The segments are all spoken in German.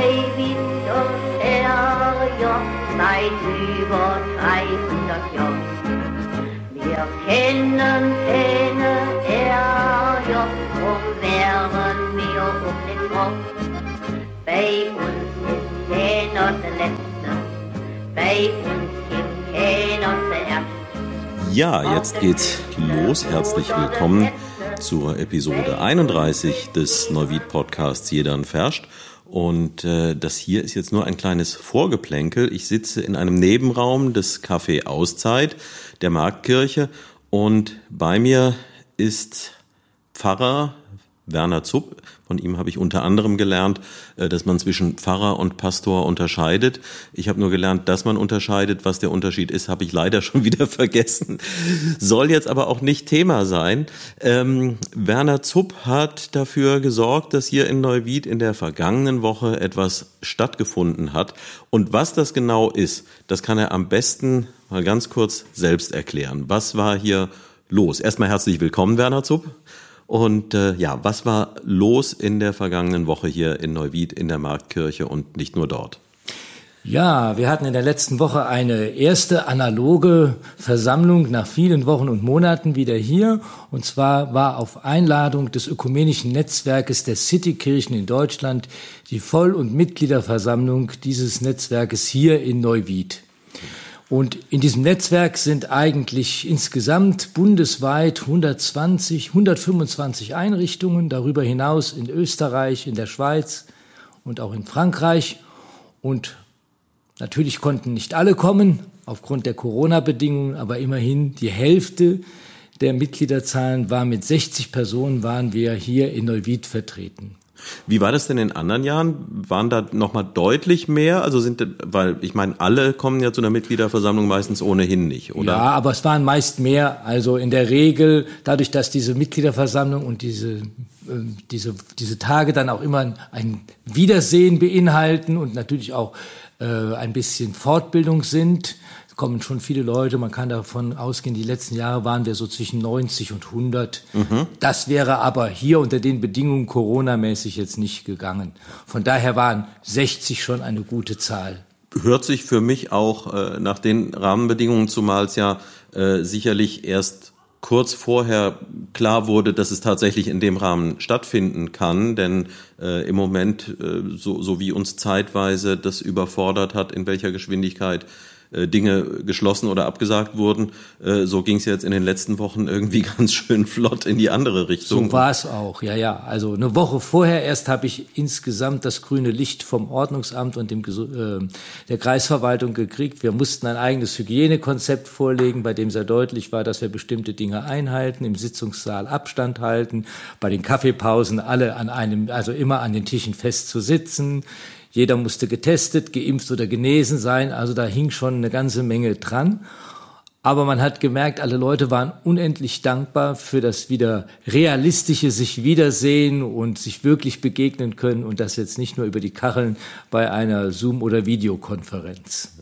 Neuwied und Erjoch seit über 300 Jahren. Wir kennen keine Erjoch, drum wären wir um den Kopf. Bei uns ist keiner der Letzte, bei uns gibt keiner zuerst. Ja, jetzt geht's los. Herzlich willkommen zur Episode 31 des Neuwied Podcasts Jedern Ferscht. Und äh, das hier ist jetzt nur ein kleines Vorgeplänkel. Ich sitze in einem Nebenraum des Café Auszeit der Marktkirche und bei mir ist Pfarrer Werner Zupp. Von ihm habe ich unter anderem gelernt, äh, dass man zwischen Pfarrer und Pastor unterscheidet. Ich habe nur gelernt, dass man unterscheidet. Was der Unterschied ist, habe ich leider schon wieder vergessen. Soll jetzt aber auch nicht Thema sein. Ähm, Werner Zupp hat dafür gesorgt, dass hier in Neuwied in der vergangenen Woche etwas stattgefunden hat. Und was das genau ist, das kann er am besten mal ganz kurz selbst erklären. Was war hier los? Erstmal herzlich willkommen, Werner Zupp. Und äh, ja, was war los in der vergangenen Woche hier in Neuwied in der Marktkirche und nicht nur dort? Ja, wir hatten in der letzten Woche eine erste analoge Versammlung nach vielen Wochen und Monaten wieder hier. Und zwar war auf Einladung des ökumenischen Netzwerkes der Citykirchen in Deutschland die Voll- und Mitgliederversammlung dieses Netzwerkes hier in Neuwied. Und in diesem Netzwerk sind eigentlich insgesamt bundesweit 120, 125 Einrichtungen, darüber hinaus in Österreich, in der Schweiz und auch in Frankreich. Und natürlich konnten nicht alle kommen aufgrund der Corona-Bedingungen, aber immerhin die Hälfte der Mitgliederzahlen war mit 60 Personen waren wir hier in Neuwied vertreten. Wie war das denn in anderen Jahren? Waren da nochmal deutlich mehr? Also sind, weil ich meine, alle kommen ja zu einer Mitgliederversammlung meistens ohnehin nicht, oder? Ja, aber es waren meist mehr. Also in der Regel, dadurch, dass diese Mitgliederversammlung und diese, äh, diese, diese Tage dann auch immer ein Wiedersehen beinhalten und natürlich auch äh, ein bisschen Fortbildung sind, kommen schon viele Leute. Man kann davon ausgehen, die letzten Jahre waren wir so zwischen 90 und 100. Mhm. Das wäre aber hier unter den Bedingungen Corona-mäßig jetzt nicht gegangen. Von daher waren 60 schon eine gute Zahl. Hört sich für mich auch äh, nach den Rahmenbedingungen, zumal es ja äh, sicherlich erst kurz vorher klar wurde, dass es tatsächlich in dem Rahmen stattfinden kann, denn äh, im Moment, äh, so, so wie uns zeitweise das überfordert hat, in welcher Geschwindigkeit Dinge geschlossen oder abgesagt wurden. Äh, so ging es jetzt in den letzten Wochen irgendwie ganz schön flott in die andere Richtung. So war es auch, ja, ja. Also eine Woche vorher erst habe ich insgesamt das grüne Licht vom Ordnungsamt und dem äh, der Kreisverwaltung gekriegt. Wir mussten ein eigenes Hygienekonzept vorlegen, bei dem sehr deutlich war, dass wir bestimmte Dinge einhalten, im Sitzungssaal Abstand halten, bei den Kaffeepausen alle an einem, also immer an den Tischen fest zu sitzen jeder musste getestet, geimpft oder genesen sein. Also da hing schon eine ganze Menge dran. Aber man hat gemerkt, alle Leute waren unendlich dankbar für das wieder realistische sich wiedersehen und sich wirklich begegnen können und das jetzt nicht nur über die Kacheln bei einer Zoom- oder Videokonferenz.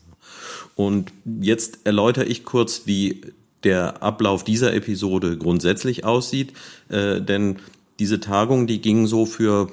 Und jetzt erläutere ich kurz, wie der Ablauf dieser Episode grundsätzlich aussieht, äh, denn diese Tagung, die ging so für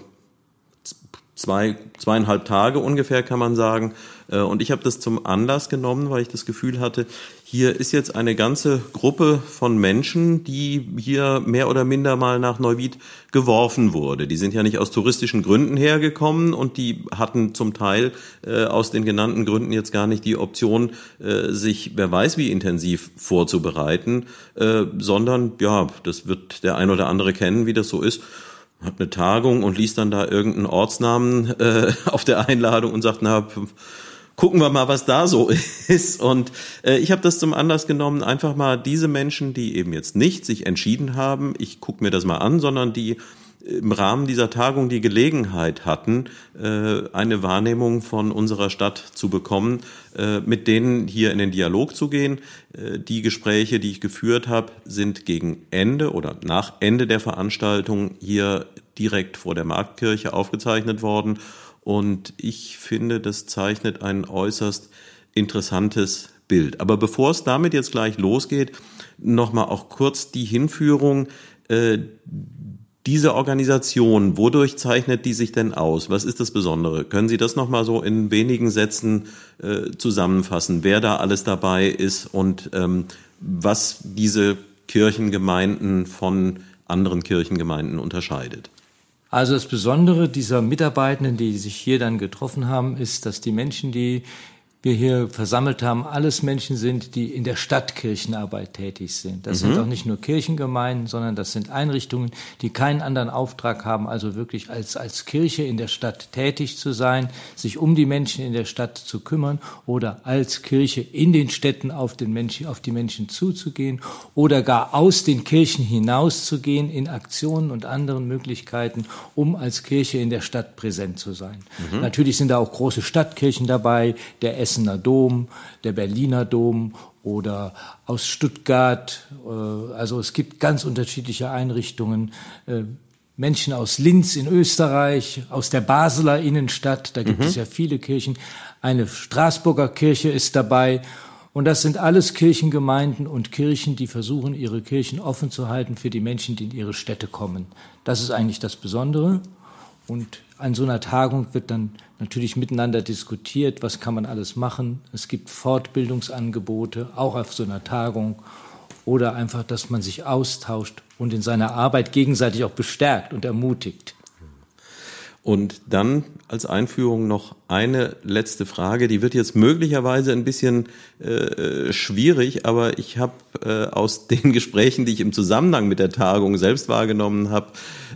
zwei, zweieinhalb Tage ungefähr, kann man sagen. Äh, und ich habe das zum Anlass genommen, weil ich das Gefühl hatte, hier ist jetzt eine ganze Gruppe von Menschen, die hier mehr oder minder mal nach Neuwied geworfen wurde. Die sind ja nicht aus touristischen Gründen hergekommen und die hatten zum Teil äh, aus den genannten Gründen jetzt gar nicht die Option, äh, sich wer weiß wie intensiv vorzubereiten, äh, sondern ja, das wird der ein oder andere kennen, wie das so ist hat eine Tagung und liest dann da irgendeinen Ortsnamen äh, auf der Einladung und sagt, na, gucken wir mal, was da so ist. Und äh, ich habe das zum Anlass genommen, einfach mal diese Menschen, die eben jetzt nicht sich entschieden haben, ich gucke mir das mal an, sondern die im Rahmen dieser Tagung die Gelegenheit hatten, äh, eine Wahrnehmung von unserer Stadt zu bekommen, äh, mit denen hier in den Dialog zu gehen. Äh, die Gespräche, die ich geführt habe, sind gegen Ende oder nach Ende der Veranstaltung hier direkt vor der Marktkirche aufgezeichnet worden. Und ich finde, das zeichnet ein äußerst interessantes Bild. Aber bevor es damit jetzt gleich losgeht, nochmal auch kurz die Hinführung, Diese Organisation, wodurch zeichnet die sich denn aus? Was ist das Besondere? Können Sie das nochmal so in wenigen Sätzen äh, zusammenfassen, wer da alles dabei ist und ähm, was diese Kirchengemeinden von anderen Kirchengemeinden unterscheidet? Also das Besondere dieser Mitarbeitenden, die sich hier dann getroffen haben, ist, dass die Menschen, die wir hier versammelt haben, alles Menschen sind, die in der Stadtkirchenarbeit tätig sind. Das mhm. sind auch nicht nur Kirchengemeinden, sondern das sind Einrichtungen, die keinen anderen Auftrag haben, also wirklich als, als Kirche in der Stadt tätig zu sein, sich um die Menschen in der Stadt zu kümmern oder als Kirche in den Städten auf, den Menschen, auf die Menschen zuzugehen oder gar aus den Kirchen hinauszugehen in Aktionen und anderen Möglichkeiten, um als Kirche in der Stadt präsent zu sein. Mhm. Natürlich sind da auch große Stadtkirchen dabei, der S Essener Dom, der Berliner Dom oder aus Stuttgart. Äh, also es gibt ganz unterschiedliche Einrichtungen. Äh, Menschen aus Linz in Österreich, aus der Basler Innenstadt, da gibt mhm. es ja viele Kirchen. Eine Straßburger Kirche ist dabei. Und das sind alles Kirchengemeinden und Kirchen, die versuchen, ihre Kirchen offen zu halten für die Menschen, die in ihre Städte kommen. Das ist eigentlich das Besondere. Und an so einer Tagung wird dann natürlich miteinander diskutiert, was kann man alles machen. Es gibt Fortbildungsangebote, auch auf so einer Tagung. Oder einfach, dass man sich austauscht und in seiner Arbeit gegenseitig auch bestärkt und ermutigt. Und dann als Einführung noch eine letzte Frage, die wird jetzt möglicherweise ein bisschen äh, schwierig, aber ich habe äh, aus den Gesprächen, die ich im Zusammenhang mit der Tagung selbst wahrgenommen habe,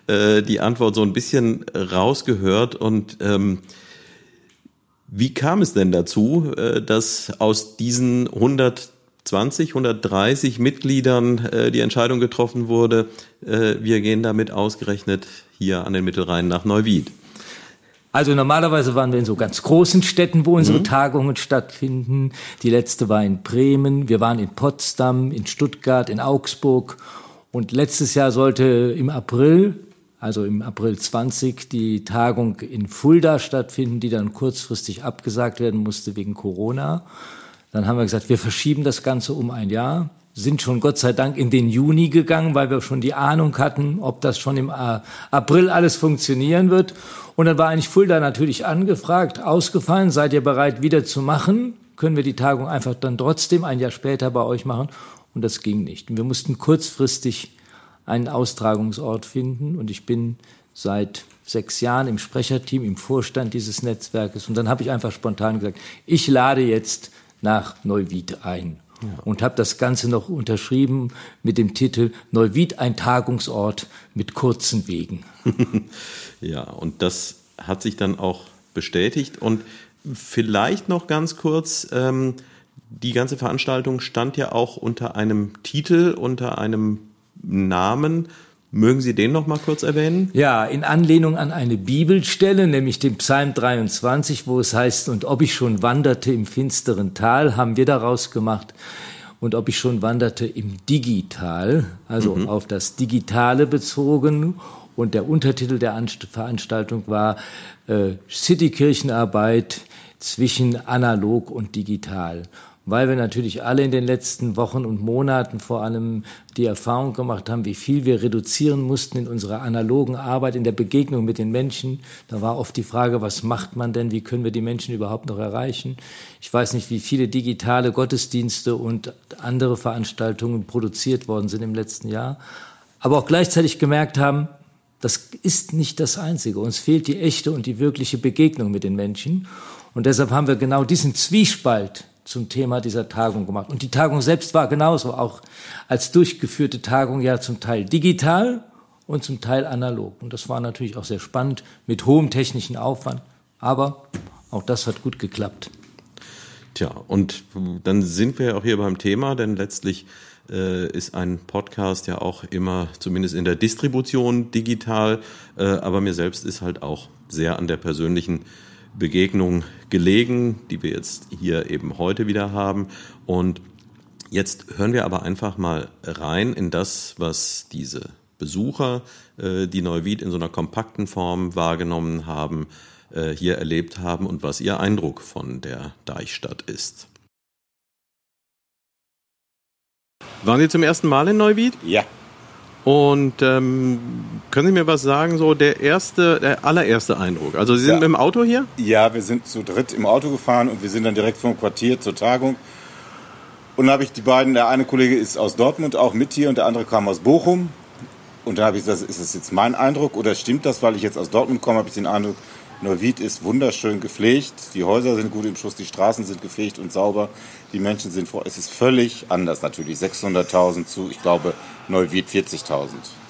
äh, die Antwort so ein bisschen rausgehört. Und ähm, wie kam es denn dazu, äh, dass aus diesen 120, 130 Mitgliedern äh, die Entscheidung getroffen wurde, äh, wir gehen damit ausgerechnet hier an den Mittelrhein nach Neuwied? Also normalerweise waren wir in so ganz großen Städten, wo unsere mhm. Tagungen stattfinden. Die letzte war in Bremen, wir waren in Potsdam, in Stuttgart, in Augsburg. Und letztes Jahr sollte im April, also im April 20, die Tagung in Fulda stattfinden, die dann kurzfristig abgesagt werden musste wegen Corona. Dann haben wir gesagt, wir verschieben das Ganze um ein Jahr sind schon Gott sei Dank in den Juni gegangen, weil wir schon die Ahnung hatten, ob das schon im April alles funktionieren wird. Und dann war eigentlich Fulda natürlich angefragt, ausgefallen, seid ihr bereit wieder zu machen? Können wir die Tagung einfach dann trotzdem ein Jahr später bei euch machen? Und das ging nicht. Wir mussten kurzfristig einen Austragungsort finden und ich bin seit sechs Jahren im Sprecherteam, im Vorstand dieses Netzwerkes und dann habe ich einfach spontan gesagt, ich lade jetzt nach Neuwied ein und habe das Ganze noch unterschrieben mit dem Titel Neuwied ein Tagungsort mit kurzen Wegen. ja, und das hat sich dann auch bestätigt. Und vielleicht noch ganz kurz, ähm, die ganze Veranstaltung stand ja auch unter einem Titel, unter einem Namen Mögen Sie den noch mal kurz erwähnen? Ja, in Anlehnung an eine Bibelstelle, nämlich den Psalm 23, wo es heißt, und ob ich schon wanderte im finsteren Tal, haben wir daraus gemacht, und ob ich schon wanderte im Digital, also mhm. auf das Digitale bezogen. Und der Untertitel der Veranstaltung war äh, Citykirchenarbeit zwischen analog und digital weil wir natürlich alle in den letzten Wochen und Monaten vor allem die Erfahrung gemacht haben, wie viel wir reduzieren mussten in unserer analogen Arbeit, in der Begegnung mit den Menschen. Da war oft die Frage, was macht man denn, wie können wir die Menschen überhaupt noch erreichen? Ich weiß nicht, wie viele digitale Gottesdienste und andere Veranstaltungen produziert worden sind im letzten Jahr, aber auch gleichzeitig gemerkt haben, das ist nicht das Einzige. Uns fehlt die echte und die wirkliche Begegnung mit den Menschen. Und deshalb haben wir genau diesen Zwiespalt zum Thema dieser Tagung gemacht. Und die Tagung selbst war genauso, auch als durchgeführte Tagung ja zum Teil digital und zum Teil analog. Und das war natürlich auch sehr spannend mit hohem technischen Aufwand. Aber auch das hat gut geklappt. Tja, und dann sind wir ja auch hier beim Thema, denn letztlich äh, ist ein Podcast ja auch immer, zumindest in der Distribution, digital. Äh, aber mir selbst ist halt auch sehr an der persönlichen Begegnung gelegen, die wir jetzt hier eben heute wieder haben. Und jetzt hören wir aber einfach mal rein in das, was diese Besucher, äh, die Neuwied in so einer kompakten Form wahrgenommen haben, äh, hier erlebt haben und was ihr Eindruck von der Deichstadt ist. Waren Sie zum ersten Mal in Neuwied? Ja. Und ähm, können Sie mir was sagen, so der erste, der allererste Eindruck? Also Sie sind Ja. mit dem Auto hier? Ja, wir sind zu dritt im Auto gefahren und wir sind dann direkt vom Quartier zur Tagung. Und dann habe ich die beiden, der eine Kollege ist aus Dortmund auch mit hier und der andere kam aus Bochum. Und dann habe ich gesagt, ist das jetzt mein Eindruck oder stimmt das, weil ich jetzt aus Dortmund komme, habe ich den Eindruck, Neuwied ist wunderschön gepflegt, die Häuser sind gut im Schuss, die Straßen sind gefegt und sauber, die Menschen sind vor. Es ist völlig anders natürlich. 600.000 zu, ich glaube, Neuwied 40.000.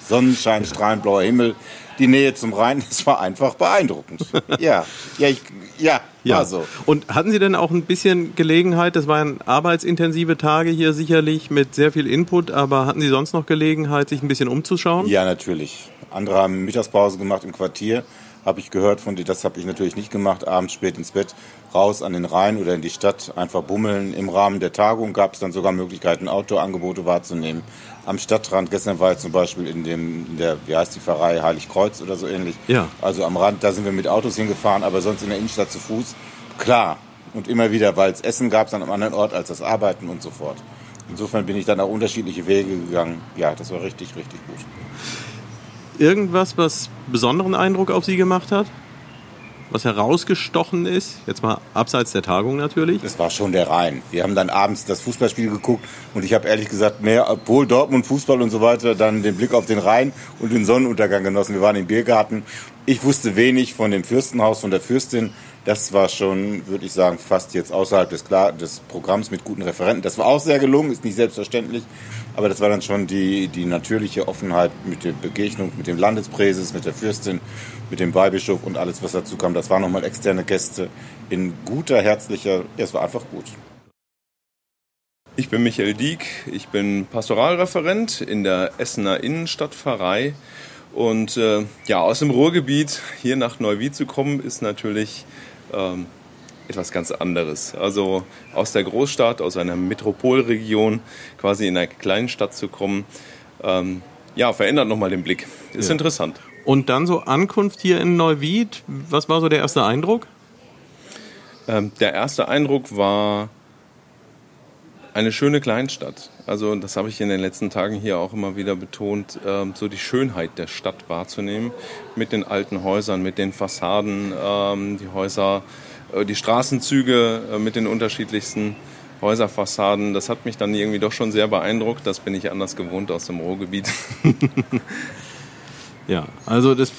Sonnenschein, strahlend blauer Himmel, die Nähe zum Rhein, das war einfach beeindruckend. Ja, ja, ich, ja, war so. Und hatten Sie denn auch ein bisschen Gelegenheit, das waren arbeitsintensive Tage hier sicherlich mit sehr viel Input, aber hatten Sie sonst noch Gelegenheit, sich ein bisschen umzuschauen? Ja, natürlich. Andere haben Mittagspause gemacht im Quartier, habe ich gehört von dir. Das habe ich natürlich nicht gemacht. Abends spät ins Bett, raus an den Rhein oder in die Stadt, einfach bummeln. Im Rahmen der Tagung gab es dann sogar Möglichkeiten, Outdoor-Angebote wahrzunehmen. Am Stadtrand, gestern war ich zum Beispiel in, dem, in der, wie heißt die Pfarrei, Heiligkreuz oder so ähnlich. Ja. Also am Rand, da sind wir mit Autos hingefahren, aber sonst in der Innenstadt zu Fuß, klar. Und immer wieder, weil es Essen gab es an einem anderen Ort als das Arbeiten und so fort. Insofern bin ich dann auch unterschiedliche Wege gegangen. Ja, das war richtig, richtig gut. Irgendwas, was besonderen Eindruck auf Sie gemacht hat? Was herausgestochen ist? Jetzt mal abseits der Tagung natürlich. Das war schon der Rhein. Wir haben dann abends das Fußballspiel geguckt und ich habe ehrlich gesagt mehr, obwohl Dortmund Fußball und so weiter, dann den Blick auf den Rhein und den Sonnenuntergang genossen. Wir waren im Biergarten. Ich wusste wenig von dem Fürstenhaus, von der Fürstin. Das war schon, würde ich sagen, fast jetzt außerhalb des, Klar des Programms mit guten Referenten. Das war auch sehr gelungen, ist nicht selbstverständlich. Aber das war dann schon die, die natürliche Offenheit mit der Begegnung mit dem Landespräses, mit der Fürstin, mit dem Weihbischof und alles, was dazu kam. Das waren nochmal externe Gäste in guter, herzlicher, ja, es war einfach gut. Ich bin Michael Dieck, ich bin Pastoralreferent in der Essener Innenstadtpfarrei. Und äh, ja, aus dem Ruhrgebiet hier nach Neuwied zu kommen, ist natürlich ähm, etwas ganz anderes. Also aus der Großstadt, aus einer Metropolregion, quasi in einer kleinen Stadt zu kommen, ähm, ja, verändert nochmal den Blick. Ist Ja. interessant. Und dann so Ankunft hier in Neuwied. Was war so der erste Eindruck? Ähm, der erste Eindruck war eine schöne Kleinstadt. Also das habe ich in den letzten Tagen hier auch immer wieder betont, ähm, so die Schönheit der Stadt wahrzunehmen mit den alten Häusern, mit den Fassaden, ähm, die Häuser, äh, die Straßenzüge äh, mit den unterschiedlichsten Häuserfassaden. Das hat mich dann irgendwie doch schon sehr beeindruckt. Das bin ich anders gewohnt aus dem Ruhrgebiet. Ja, also das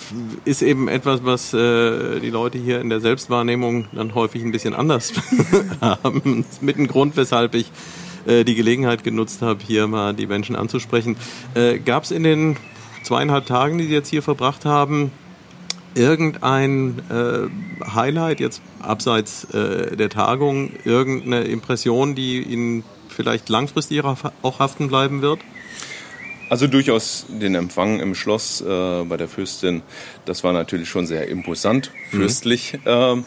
ist eben etwas, was äh, die Leute hier in der Selbstwahrnehmung dann häufig ein bisschen anders haben. Mit ein Grund, weshalb ich äh, die Gelegenheit genutzt habe, hier mal die Menschen anzusprechen. Äh, Gab es in den zweieinhalb Tagen, die Sie jetzt hier verbracht haben, irgendein äh, Highlight jetzt abseits äh, der Tagung, irgendeine Impression, die Ihnen vielleicht langfristig auch haften bleiben wird? Also durchaus den Empfang im Schloss äh, bei der Fürstin, das war natürlich schon sehr imposant, fürstlich. Ähm,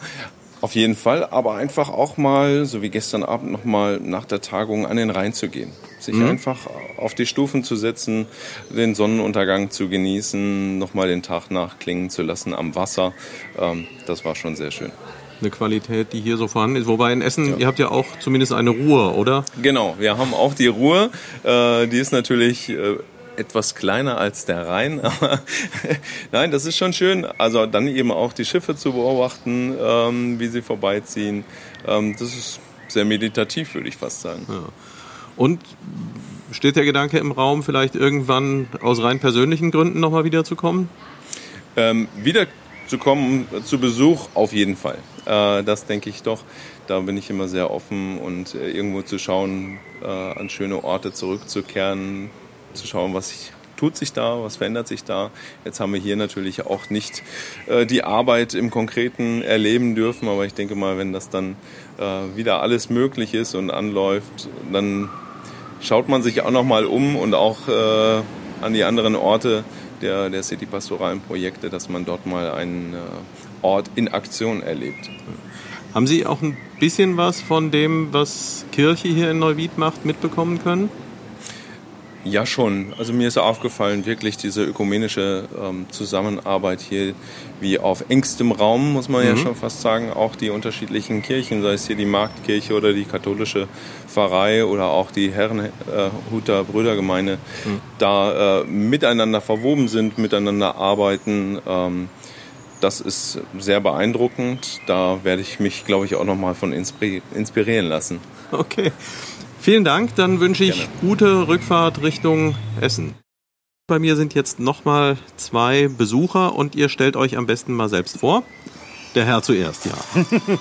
auf jeden Fall, aber einfach auch mal, so wie gestern Abend nochmal nach der Tagung an den Rhein zu gehen. Sich einfach auf die Stufen zu setzen, den Sonnenuntergang zu genießen, nochmal den Tag nachklingen zu lassen am Wasser. Ähm, das war schon sehr schön. Eine Qualität, die hier so vorhanden ist. Wobei in Essen, ihr habt ja auch zumindest eine Ruhe, oder? Genau, wir haben auch die Ruhr. Äh, die ist natürlich äh, etwas kleiner als der Rhein, aber nein, das ist schon schön. Also dann eben auch die Schiffe zu beobachten, ähm, wie sie vorbeiziehen. Ähm, das ist sehr meditativ, würde ich fast sagen. Und steht der Gedanke im Raum, vielleicht irgendwann aus rein persönlichen Gründen nochmal wiederzukommen? Ähm, wiederzukommen zu Besuch auf jeden Fall. Äh, das denke ich doch. Da bin ich immer sehr offen und äh, irgendwo zu schauen, äh, an schöne Orte zurückzukehren, zu schauen, was sich, tut sich da, was verändert sich da. Jetzt haben wir hier natürlich auch nicht äh, die Arbeit im Konkreten erleben dürfen, aber ich denke mal, wenn das dann äh, wieder alles möglich ist und anläuft, dann schaut man sich auch noch mal um und auch äh, an die anderen Orte der, der City-pastoralen Projekte, dass man dort mal einen äh, Ort in Aktion erlebt. Haben Sie auch ein bisschen was von dem, was Kirche hier in Neuwied macht, mitbekommen können? Ja, schon. Also mir ist aufgefallen, wirklich diese ökumenische ähm, Zusammenarbeit hier, wie auf engstem Raum, muss man mhm. ja schon fast sagen, auch die unterschiedlichen Kirchen, sei es hier die Marktkirche oder die katholische Pfarrei oder auch die Herrenhuter Brüdergemeinde, mhm. da äh, miteinander verwoben sind, miteinander arbeiten. Ähm, das ist sehr beeindruckend. Da werde ich mich, glaube ich, auch nochmal von inspirieren lassen. Okay. Vielen Dank. Dann wünsche ich Gerne. gute Rückfahrt Richtung Essen. Bei mir sind jetzt nochmal zwei Besucher und ihr stellt euch am besten mal selbst vor. Der Herr zuerst, ja.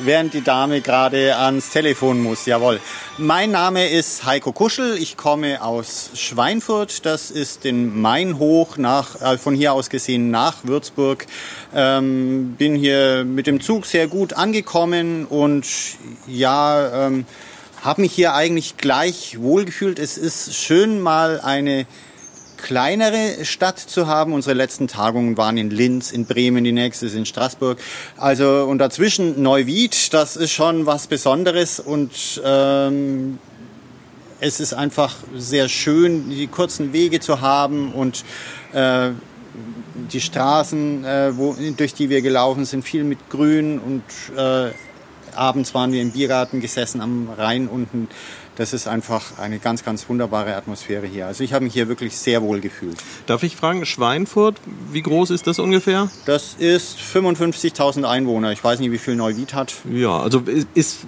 während die Dame gerade ans Telefon muss. Jawohl. Mein Name ist Heiko Kuschel. Ich komme aus Schweinfurt. Das ist den Main hoch nach, äh, von hier aus gesehen nach Würzburg. Ähm, bin hier mit dem Zug sehr gut angekommen und ja, ähm, habe mich hier eigentlich gleich wohlgefühlt. Es ist schön, mal eine kleinere Stadt zu haben. Unsere letzten Tagungen waren in Linz, in Bremen, die nächste ist in Straßburg. Also und dazwischen Neuwied, das ist schon was Besonderes und ähm, es ist einfach sehr schön, die kurzen Wege zu haben und äh, die Straßen, äh, wo, durch die wir gelaufen sind, viel mit Grün und äh, Abends waren wir im Biergarten gesessen am Rhein unten. Das ist einfach eine ganz, ganz wunderbare Atmosphäre hier. Also ich habe mich hier wirklich sehr wohl gefühlt. Darf ich fragen, Schweinfurt, wie groß ist das ungefähr? Das ist 55.000 Einwohner. Ich weiß nicht, wie viel Neuwied hat. Ja, also ist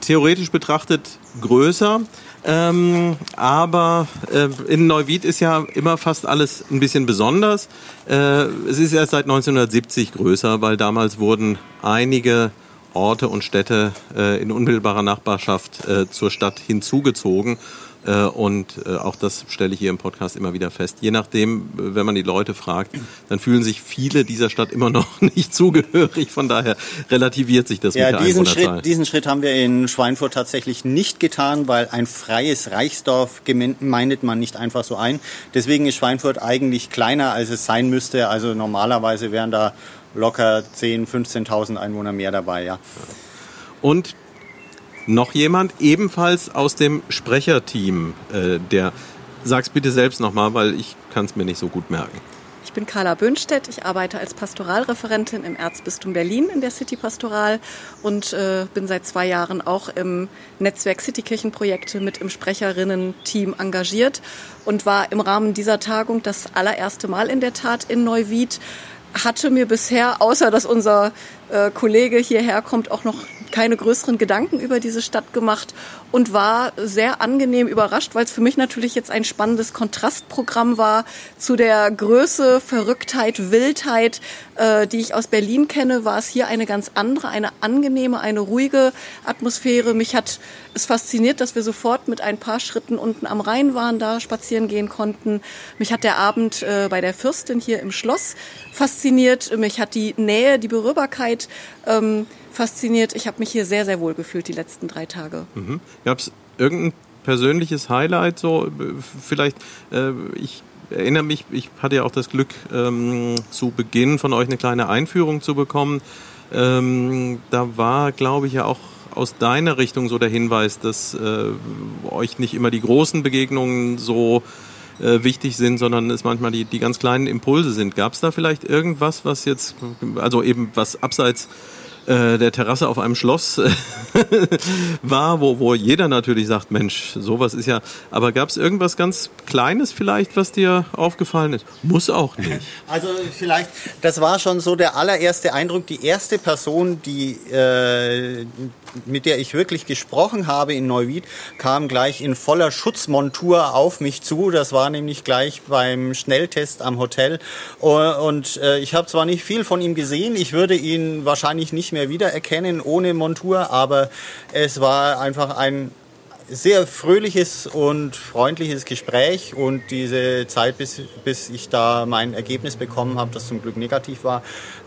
theoretisch betrachtet größer. Ähm, aber äh, in Neuwied ist ja immer fast alles ein bisschen besonders. Äh, es ist erst seit 1970 größer, weil damals wurden einige Orte und Städte äh, in unmittelbarer Nachbarschaft äh, zur Stadt hinzugezogen. Äh, und auch das stelle ich hier im Podcast immer wieder fest. Je nachdem, wenn man die Leute fragt, dann fühlen sich viele dieser Stadt immer noch nicht zugehörig. Von daher relativiert sich das ja, mit der diesen Schritt, diesen Schritt haben wir in Schweinfurt tatsächlich nicht getan, weil ein freies Reichsdorf gemeindet man nicht einfach so ein. Deswegen ist Schweinfurt eigentlich kleiner, als es sein müsste. Also normalerweise wären da locker 10.000, 15.000 Einwohner mehr dabei, ja. Und noch jemand, ebenfalls aus dem Sprecherteam, äh, der, sag's bitte selbst nochmal, weil ich kann es mir nicht so gut merken. Ich bin Carla Böhnstedt. Ich arbeite als Pastoralreferentin im Erzbistum Berlin in der City Pastoral und äh, bin seit zwei Jahren auch im Netzwerk Citykirchenprojekte mit im Sprecherinnen-Team engagiert und war im Rahmen dieser Tagung das allererste Mal in der Tat in Neuwied hatte mir bisher, außer dass unser äh, Kollege hierher kommt, auch noch keine größeren Gedanken über diese Stadt gemacht und war sehr angenehm überrascht, weil es für mich natürlich jetzt ein spannendes Kontrastprogramm war zu der Größe, Verrücktheit, Wildheit, äh, die ich aus Berlin kenne, war es hier eine ganz andere, eine angenehme, eine ruhige Atmosphäre. Mich hat es fasziniert, dass wir sofort mit ein paar Schritten unten am Rhein waren, da spazieren gehen konnten. Mich hat der Abend äh, bei der Fürstin hier im Schloss fasziniert. Mich hat die Nähe, die Berührbarkeit ähm, fasziniert. Ich habe mich hier sehr, sehr wohl gefühlt die letzten drei Tage. Mhm. Gab es irgendein persönliches Highlight? So vielleicht, äh, ich erinnere mich, ich hatte ja auch das Glück, ähm, zu Beginn von euch eine kleine Einführung zu bekommen. Ähm, da war, glaube ich, ja auch aus deiner Richtung so der Hinweis, dass äh, euch nicht immer die großen Begegnungen so äh, wichtig sind, sondern es manchmal die, die ganz kleinen Impulse sind. Gab es da vielleicht irgendwas, was jetzt, also eben was abseits äh, der Terrasse auf einem Schloss äh, war, wo, wo jeder natürlich sagt, Mensch, sowas ist ja. Aber gab es irgendwas ganz Kleines vielleicht, was dir aufgefallen ist? Muss auch nicht. Also vielleicht, das war schon so der allererste Eindruck, die erste Person, die äh, mit der ich wirklich gesprochen habe in Neuwied, kam gleich in voller Schutzmontur auf mich zu. Das war nämlich gleich beim Schnelltest am Hotel. Und äh, ich habe zwar nicht viel von ihm gesehen, ich würde ihn wahrscheinlich nicht mehr wiedererkennen ohne Montur, aber es war einfach ein sehr fröhliches und freundliches Gespräch und diese Zeit, bis, bis ich da mein Ergebnis bekommen habe, das zum Glück negativ war,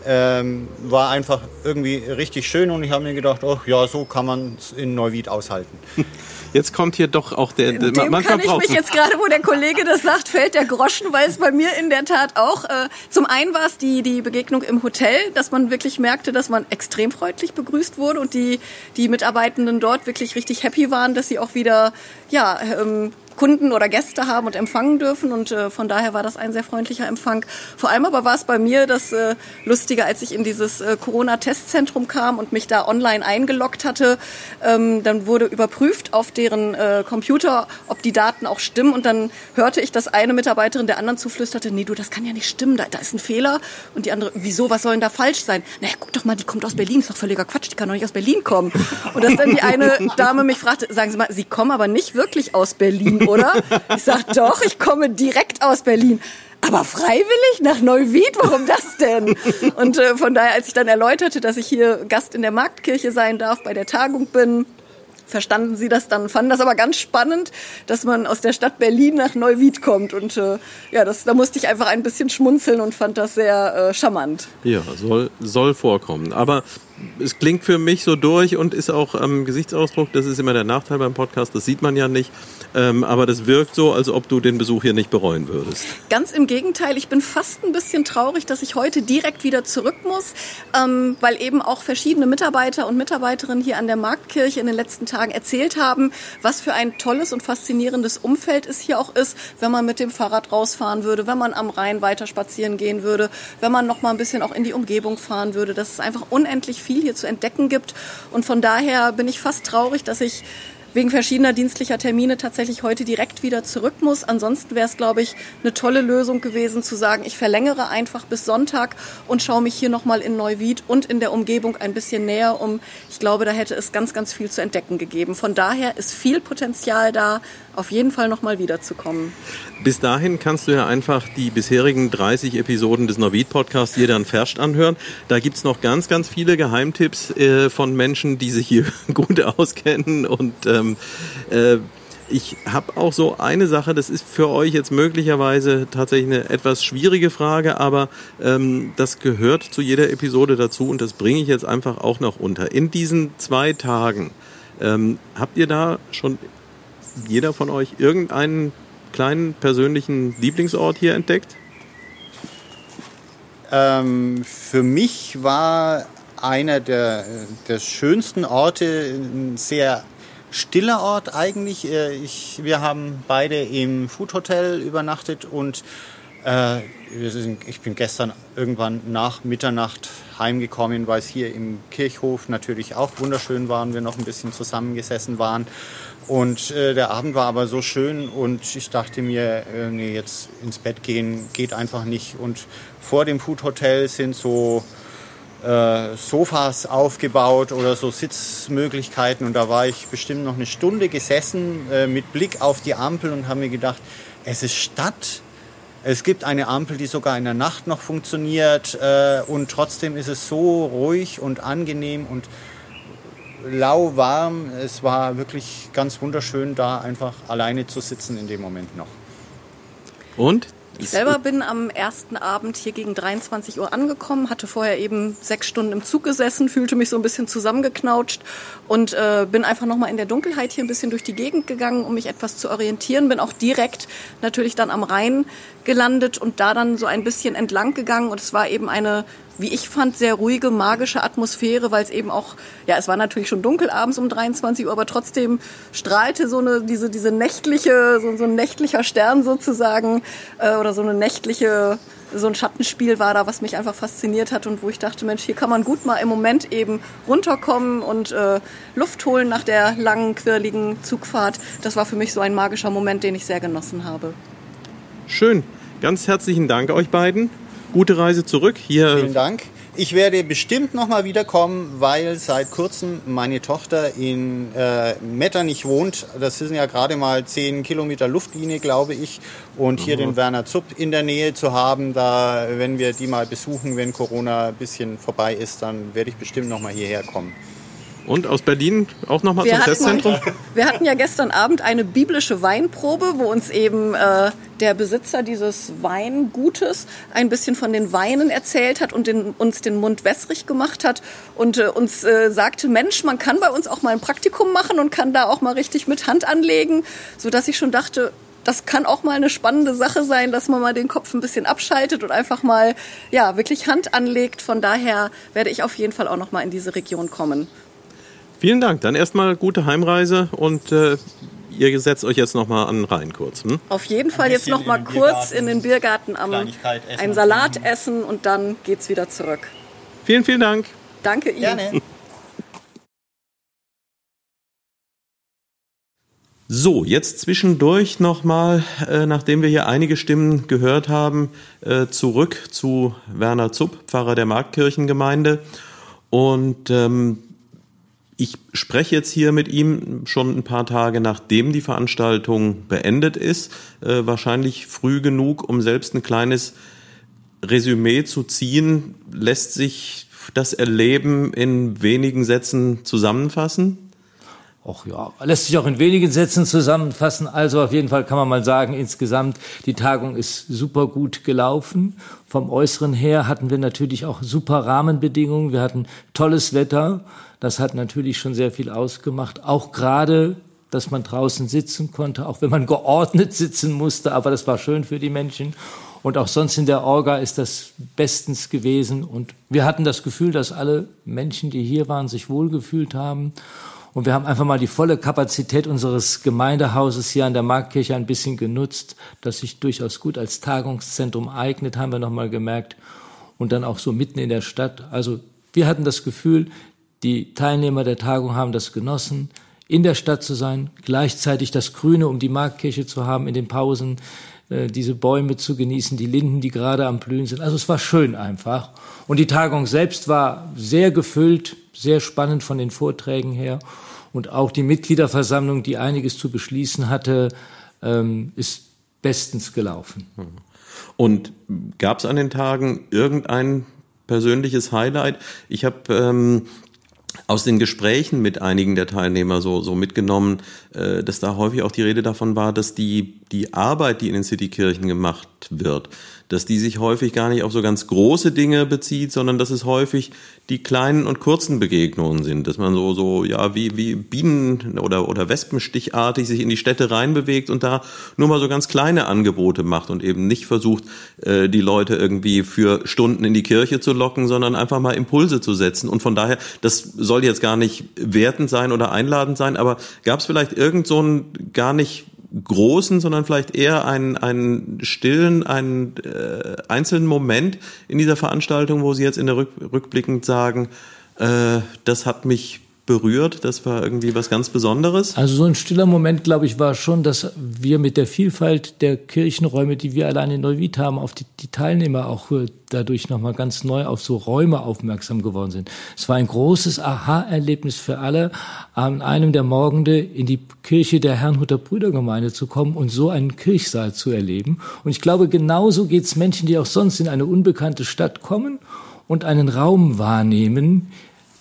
ähm, war einfach irgendwie richtig schön und ich habe mir gedacht, oh ja, so kann man es in Neuwied aushalten. Jetzt kommt hier doch auch der. der Dem manchmal kann ich mich jetzt gerade, wo der Kollege das sagt, fällt der Groschen, weil es bei mir in der Tat auch. Äh, zum einen war es die die Begegnung im Hotel, dass man wirklich merkte, dass man extrem freundlich begrüßt wurde und die die Mitarbeitenden dort wirklich richtig happy waren, dass sie auch wieder ja ähm, Kunden oder Gäste haben und empfangen dürfen. Und äh, von daher war das ein sehr freundlicher Empfang. Vor allem aber war es bei mir das äh, Lustige, als ich in dieses äh, Corona-Testzentrum kam und mich da online eingeloggt hatte. Ähm, dann wurde überprüft auf deren äh, Computer, ob die Daten auch stimmen. Und dann hörte ich, dass eine Mitarbeiterin der anderen zuflüsterte, nee, du, das kann ja nicht stimmen, da, da ist ein Fehler. Und die andere, wieso, was soll denn da falsch sein? Naja, guck doch mal, die kommt aus Berlin, ist doch völliger Quatsch, die kann doch nicht aus Berlin kommen. Und dass dann die eine Dame mich fragte, sagen Sie mal, Sie kommen aber nicht wirklich aus Berlin, oder? Ich sag, doch, ich komme direkt aus Berlin. Aber freiwillig nach Neuwied? Warum das denn? Und äh, von daher, als ich dann erläuterte, dass ich hier Gast in der Marktkirche sein darf, bei der Tagung bin, verstanden sie das dann, fanden das aber ganz spannend, dass man aus der Stadt Berlin nach Neuwied kommt. Und äh, ja, das, da musste ich einfach ein bisschen schmunzeln und fand das sehr äh, charmant. Ja, soll, soll vorkommen. Aber es klingt für mich so durch und ist auch am ähm, Gesichtsausdruck, das ist immer der Nachteil beim Podcast, das sieht man ja nicht. Ähm, aber das wirkt so, als ob du den Besuch hier nicht bereuen würdest. Ganz im Gegenteil, ich bin fast ein bisschen traurig, dass ich heute direkt wieder zurück muss, ähm, weil eben auch verschiedene Mitarbeiter und Mitarbeiterinnen hier an der Marktkirche in den letzten Tagen erzählt haben, was für ein tolles und faszinierendes Umfeld es hier auch ist, wenn man mit dem Fahrrad rausfahren würde, wenn man am Rhein weiter spazieren gehen würde, wenn man noch mal ein bisschen auch in die Umgebung fahren würde. Das ist einfach unendlich viel hier zu entdecken gibt. Und von daher bin ich fast traurig, dass ich wegen verschiedener dienstlicher Termine tatsächlich heute direkt wieder zurück muss. Ansonsten wäre es, glaube ich, eine tolle Lösung gewesen zu sagen, ich verlängere einfach bis Sonntag und schaue mich hier nochmal in Neuwied und in der Umgebung ein bisschen näher um. Ich glaube, da hätte es ganz, ganz viel zu entdecken gegeben. Von daher ist viel Potenzial da, auf jeden Fall nochmal wiederzukommen. Bis dahin kannst du ja einfach die bisherigen 30 Episoden des Neuwied-Podcasts dir dann ferscht anhören. Da gibt es noch ganz, ganz viele Geheimtipps äh, von Menschen, die sich hier gut auskennen und äh, ähm, äh, ich habe auch so eine Sache, das ist für euch jetzt möglicherweise tatsächlich eine etwas schwierige Frage, aber ähm, das gehört zu jeder Episode dazu und das bringe ich jetzt einfach auch noch unter. In diesen zwei Tagen, ähm, habt ihr da schon jeder von euch irgendeinen kleinen persönlichen Lieblingsort hier entdeckt? Ähm, für mich war einer der, der schönsten Orte ein sehr stiller Ort eigentlich. Äh, ich, wir haben beide im Food Hotel übernachtet und äh, sind, ich bin gestern irgendwann nach Mitternacht heimgekommen, weil es hier im Kirchhof natürlich auch wunderschön war und wir noch ein bisschen zusammengesessen waren. Und äh, der Abend war aber so schön und ich dachte mir, äh, nee, jetzt ins Bett gehen geht einfach nicht. Und vor dem Food Hotel sind so äh, Sofas aufgebaut oder so Sitzmöglichkeiten. Und da war ich bestimmt noch eine Stunde gesessen äh, mit Blick auf die Ampel und habe mir gedacht, es ist Stadt. Es gibt eine Ampel, die sogar in der Nacht noch funktioniert äh, und trotzdem ist es so ruhig und angenehm und lauwarm. Es war wirklich ganz wunderschön, da einfach alleine zu sitzen in dem Moment noch. Und ich selber bin am ersten Abend hier gegen 23 Uhr angekommen, hatte vorher eben sechs Stunden im Zug gesessen, fühlte mich so ein bisschen zusammengeknautscht und äh, bin einfach nochmal in der Dunkelheit hier ein bisschen durch die Gegend gegangen, um mich etwas zu orientieren. Bin auch direkt natürlich dann am Rhein gelandet und da dann so ein bisschen entlang gegangen und es war eben eine wie ich fand, sehr ruhige, magische Atmosphäre, weil es eben auch, ja, es war natürlich schon dunkel abends um 23 Uhr, aber trotzdem strahlte so eine, diese, diese nächtliche, so, so ein nächtlicher Stern sozusagen, äh, oder so eine nächtliche, so ein Schattenspiel war da, was mich einfach fasziniert hat und wo ich dachte, Mensch, hier kann man gut mal im Moment eben runterkommen und äh, Luft holen nach der langen, quirligen Zugfahrt. Das war für mich so ein magischer Moment, den ich sehr genossen habe. Schön. Ganz herzlichen Dank euch beiden gute Reise zurück. Hier Vielen Dank. Ich werde bestimmt nochmal wiederkommen, weil seit kurzem meine Tochter in äh, Metternich wohnt. Das sind ja gerade mal 10 Kilometer Luftlinie, glaube ich. Und hier den Werner Zupp in der Nähe zu haben, da, wenn wir die mal besuchen, wenn Corona ein bisschen vorbei ist, dann werde ich bestimmt nochmal hierher kommen. Und aus Berlin auch nochmal zum hatten, Testzentrum? Wir hatten ja gestern Abend eine biblische Weinprobe, wo uns eben äh, der Besitzer dieses Weingutes ein bisschen von den Weinen erzählt hat und den, uns den Mund wässrig gemacht hat und äh, uns äh, sagte, Mensch, man kann bei uns auch mal ein Praktikum machen und kann da auch mal richtig mit Hand anlegen, sodass ich schon dachte, das kann auch mal eine spannende Sache sein, dass man mal den Kopf ein bisschen abschaltet und einfach mal ja wirklich Hand anlegt. Von daher werde ich auf jeden Fall auch noch mal in diese Region kommen. Vielen Dank. Dann erstmal gute Heimreise und äh, ihr setzt euch jetzt nochmal an rein kurz. Hm? Auf jeden Fall jetzt nochmal kurz in den Biergarten am einen Salat essen und dann geht's wieder zurück. Vielen, vielen Dank. Danke Ihnen. Gerne. So, jetzt zwischendurch nochmal, äh, nachdem wir hier einige Stimmen gehört haben, äh, zurück zu Werner Zupp, Pfarrer der Marktkirchengemeinde. Und ähm, ich spreche jetzt hier mit ihm schon ein paar Tage nachdem die Veranstaltung beendet ist, äh, wahrscheinlich früh genug, um selbst ein kleines Resümee zu ziehen. Lässt sich das Erleben in wenigen Sätzen zusammenfassen? Ach ja, lässt sich auch in wenigen Sätzen zusammenfassen. Also auf jeden Fall kann man mal sagen, insgesamt die Tagung ist super gut gelaufen. Vom Äußeren her hatten wir natürlich auch super Rahmenbedingungen. Wir hatten tolles Wetter. Das hat natürlich schon sehr viel ausgemacht. Auch gerade, dass man draußen sitzen konnte, auch wenn man geordnet sitzen musste. Aber das war schön für die Menschen. Und auch sonst in der Orga ist das bestens gewesen. Und wir hatten das Gefühl, dass alle Menschen, die hier waren, sich wohlgefühlt haben. Und wir haben einfach mal die volle Kapazität unseres Gemeindehauses hier an der Marktkirche ein bisschen genutzt, das sich durchaus gut als Tagungszentrum eignet, haben wir nochmal gemerkt. Und dann auch so mitten in der Stadt. Also wir hatten das Gefühl, die Teilnehmer der Tagung haben das genossen, in der Stadt zu sein, gleichzeitig das Grüne um die Marktkirche zu haben, in den Pausen äh, diese Bäume zu genießen, die Linden, die gerade am Blühen sind. Also es war schön einfach. Und die Tagung selbst war sehr gefüllt, sehr spannend von den Vorträgen her. Und auch die Mitgliederversammlung, die einiges zu beschließen hatte, ähm, ist bestens gelaufen. Und gab es an den Tagen irgendein persönliches Highlight? Ich habe ähm, aus den Gesprächen mit einigen der Teilnehmer so, so mitgenommen, äh, dass da häufig auch die Rede davon war, dass die, die Arbeit, die in den Citykirchen gemacht wird, dass die sich häufig gar nicht auf so ganz große Dinge bezieht, sondern dass es häufig die kleinen und kurzen Begegnungen sind, dass man so so ja wie wie Bienen oder oder Wespenstichartig sich in die Städte reinbewegt und da nur mal so ganz kleine Angebote macht und eben nicht versucht äh, die Leute irgendwie für Stunden in die Kirche zu locken, sondern einfach mal Impulse zu setzen. Und von daher das soll jetzt gar nicht wertend sein oder einladend sein, aber gab es vielleicht irgend so einen gar nicht großen, sondern vielleicht eher einen, einen stillen, einen äh, einzelnen Moment in dieser Veranstaltung, wo Sie jetzt in der Rück, rückblickend sagen, äh, das hat mich berührt? Das war irgendwie was ganz Besonderes? Also so ein stiller Moment, glaube ich, war schon, dass wir mit der Vielfalt der Kirchenräume, die wir allein in Neuwied haben, auf die, die Teilnehmer auch äh, dadurch nochmal ganz neu auf so Räume aufmerksam geworden sind. Es war ein großes Aha-Erlebnis für alle, an einem der Morgende in die Kirche der Herrnhuter Brüdergemeinde zu kommen und so einen Kirchsaal zu erleben. Und ich glaube, genauso geht es Menschen, die auch sonst in eine unbekannte Stadt kommen und einen Raum wahrnehmen,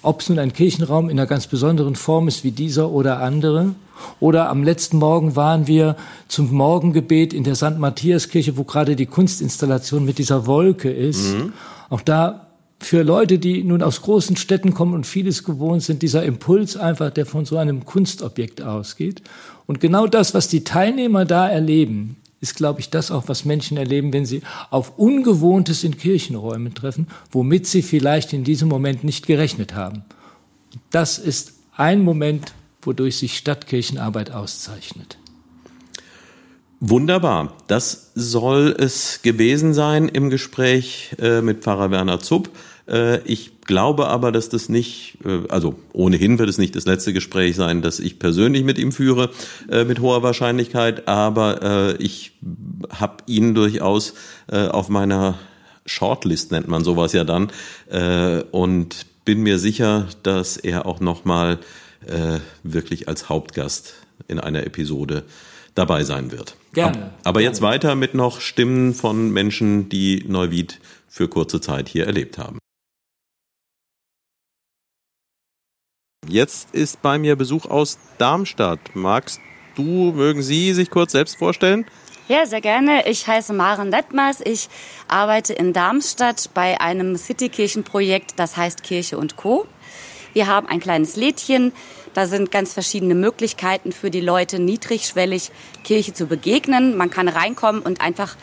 ob es nun ein Kirchenraum in einer ganz besonderen Form ist wie dieser oder andere. Oder am letzten Morgen waren wir zum Morgengebet in der St. Matthias-Kirche, wo gerade die Kunstinstallation mit dieser Wolke ist. Mhm. Auch da für Leute, die nun aus großen Städten kommen und vieles gewohnt sind, dieser Impuls einfach, der von so einem Kunstobjekt ausgeht. Und genau das, was die Teilnehmer da erleben, ist, glaube ich, das auch, was Menschen erleben, wenn sie auf Ungewohntes in Kirchenräumen treffen, womit sie vielleicht in diesem Moment nicht gerechnet haben. Das ist ein Moment, wodurch sich Stadtkirchenarbeit auszeichnet. Wunderbar. Das soll es gewesen sein im Gespräch äh, mit Pfarrer Werner Zupp. Äh, ich glaube aber, dass das nicht, äh, also ohnehin wird es nicht das letzte Gespräch sein, das ich persönlich mit ihm führe, äh, mit hoher Wahrscheinlichkeit, aber ich habe ihn durchaus auf meiner Shortlist, nennt man sowas ja dann, und bin mir sicher, dass er auch nochmal wirklich als Hauptgast in einer Episode dabei sein wird. Gerne. Aber jetzt weiter mit noch Stimmen von Menschen, die Neuwied für kurze Zeit hier erlebt haben. Jetzt ist bei mir Besuch aus Darmstadt. Magst du, mögen Sie sich kurz selbst vorstellen? Ja, sehr gerne. Ich heiße Maren Lettmers. Ich arbeite in Darmstadt bei einem Citykirchenprojekt, das heißt Kirche und Co. Wir haben ein kleines Lädchen. Da sind ganz verschiedene Möglichkeiten für die Leute, niedrigschwellig Kirche zu begegnen. Man kann reinkommen und einfach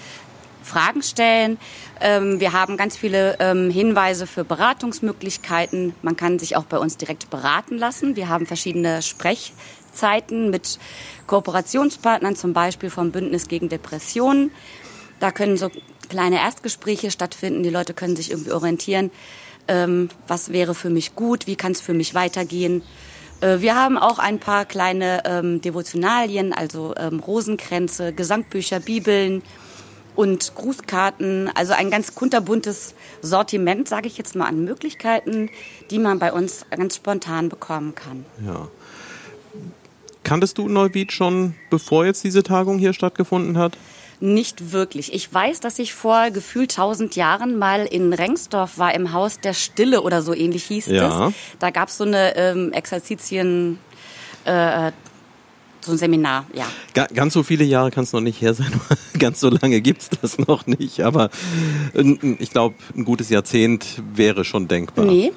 Fragen stellen. Ähm, wir haben ganz viele ähm, Hinweise für Beratungsmöglichkeiten. Man kann sich auch bei uns direkt beraten lassen. Wir haben verschiedene Sprechzeiten mit Kooperationspartnern, zum Beispiel vom Bündnis gegen Depressionen. Da können so kleine Erstgespräche stattfinden. Die Leute können sich irgendwie orientieren. Ähm, was wäre für mich gut? Wie kann es für mich weitergehen? Äh, wir haben auch ein paar kleine ähm, Devotionalien, also ähm, Rosenkränze, Gesangbücher, Bibeln und Grußkarten. Also ein ganz kunterbuntes Sortiment, sage ich jetzt mal, an Möglichkeiten, die man bei uns ganz spontan bekommen kann. Ja. Kanntest du Neuwied schon, bevor jetzt diese Tagung hier stattgefunden hat? Nicht wirklich. Ich weiß, dass ich vor gefühlt tausend Jahren mal in Rengsdorf war, im Haus der Stille oder so ähnlich hieß Ja. es. Da gab es so eine ähm, Exerzitien, äh, so ein Seminar, ja. Ga- Ganz so viele Jahre kann es noch nicht her sein. Ganz so lange gibt's das noch nicht. Aber ich glaube, ein gutes Jahrzehnt wäre schon denkbar. Nee,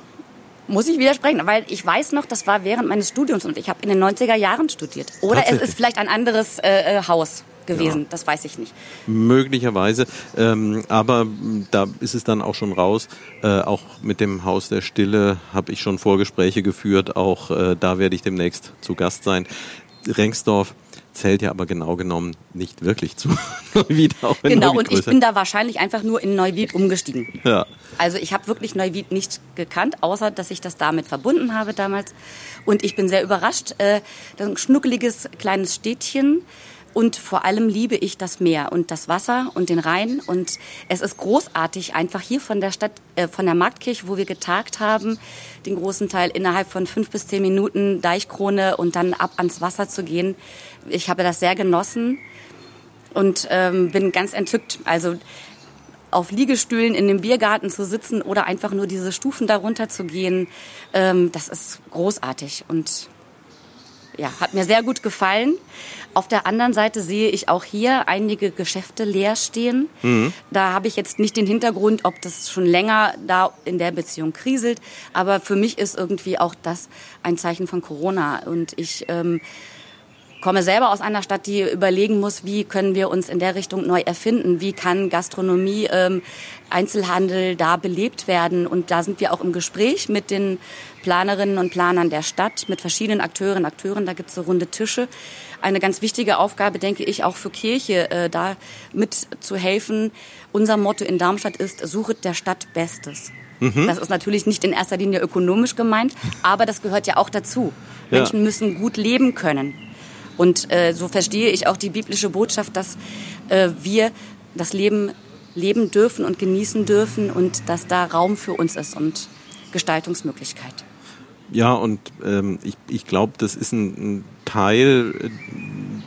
muss ich widersprechen, weil ich weiß noch, das war während meines Studiums und ich habe in den 90er Jahren studiert. Oder es ist vielleicht ein anderes äh, äh, Haus gewesen, das weiß ich nicht. Möglicherweise. Ähm, aber da ist es dann auch schon raus. Äh, auch mit dem Haus der Stille habe ich schon Vorgespräche geführt. Auch äh, da werde ich demnächst zu Gast sein. Rengsdorf zählt ja aber genau genommen nicht wirklich zu Neuwied, auch wenn Genau, Neuwied und ich bin da wahrscheinlich einfach nur in Neuwied umgestiegen. Ja. Also ich habe wirklich Neuwied nicht gekannt, außer dass ich das damit verbunden habe damals. Und ich bin sehr überrascht. Äh, das ist ein schnuckeliges kleines Städtchen. Und vor allem liebe ich das Meer und das Wasser und den Rhein. Und es ist großartig, einfach hier von der Stadt, äh, von der Marktkirche, wo wir getagt haben, den großen Teil innerhalb von fünf bis zehn Minuten Deichkrone und dann ab ans Wasser zu gehen. Ich habe das sehr genossen und ähm, bin ganz entzückt. Also auf Liegestühlen in dem Biergarten zu sitzen oder einfach nur diese Stufen darunter zu gehen, ähm, das ist großartig und ja, hat mir sehr gut gefallen. Auf der anderen Seite sehe ich auch hier einige Geschäfte leer stehen. Da habe ich jetzt nicht den Hintergrund, ob das schon länger da in der Beziehung kriselt. Aber für mich ist irgendwie auch das ein Zeichen von Corona. Und ich ähm, komme selber aus einer Stadt, die überlegen muss, wie können wir uns in der Richtung neu erfinden, wie kann Gastronomie, ähm, Einzelhandel da belebt werden. Und da sind wir auch im Gespräch mit den Planerinnen und Planern der Stadt, mit verschiedenen Akteurinnen und Akteuren. Da gibt es so runde Tische. Eine ganz wichtige Aufgabe, denke ich, auch für Kirche, äh, da mitzuhelfen. Unser Motto in Darmstadt ist, suchet der Stadt Bestes. Das ist natürlich nicht in erster Linie ökonomisch gemeint, aber das gehört ja auch dazu. Ja. Menschen müssen gut leben können. Und äh, so verstehe ich auch die biblische Botschaft, dass äh, wir das Leben leben dürfen und genießen dürfen und dass da Raum für uns ist und Gestaltungsmöglichkeit. Ja, und ähm, ich, ich glaube, das ist ein, ein Teil äh,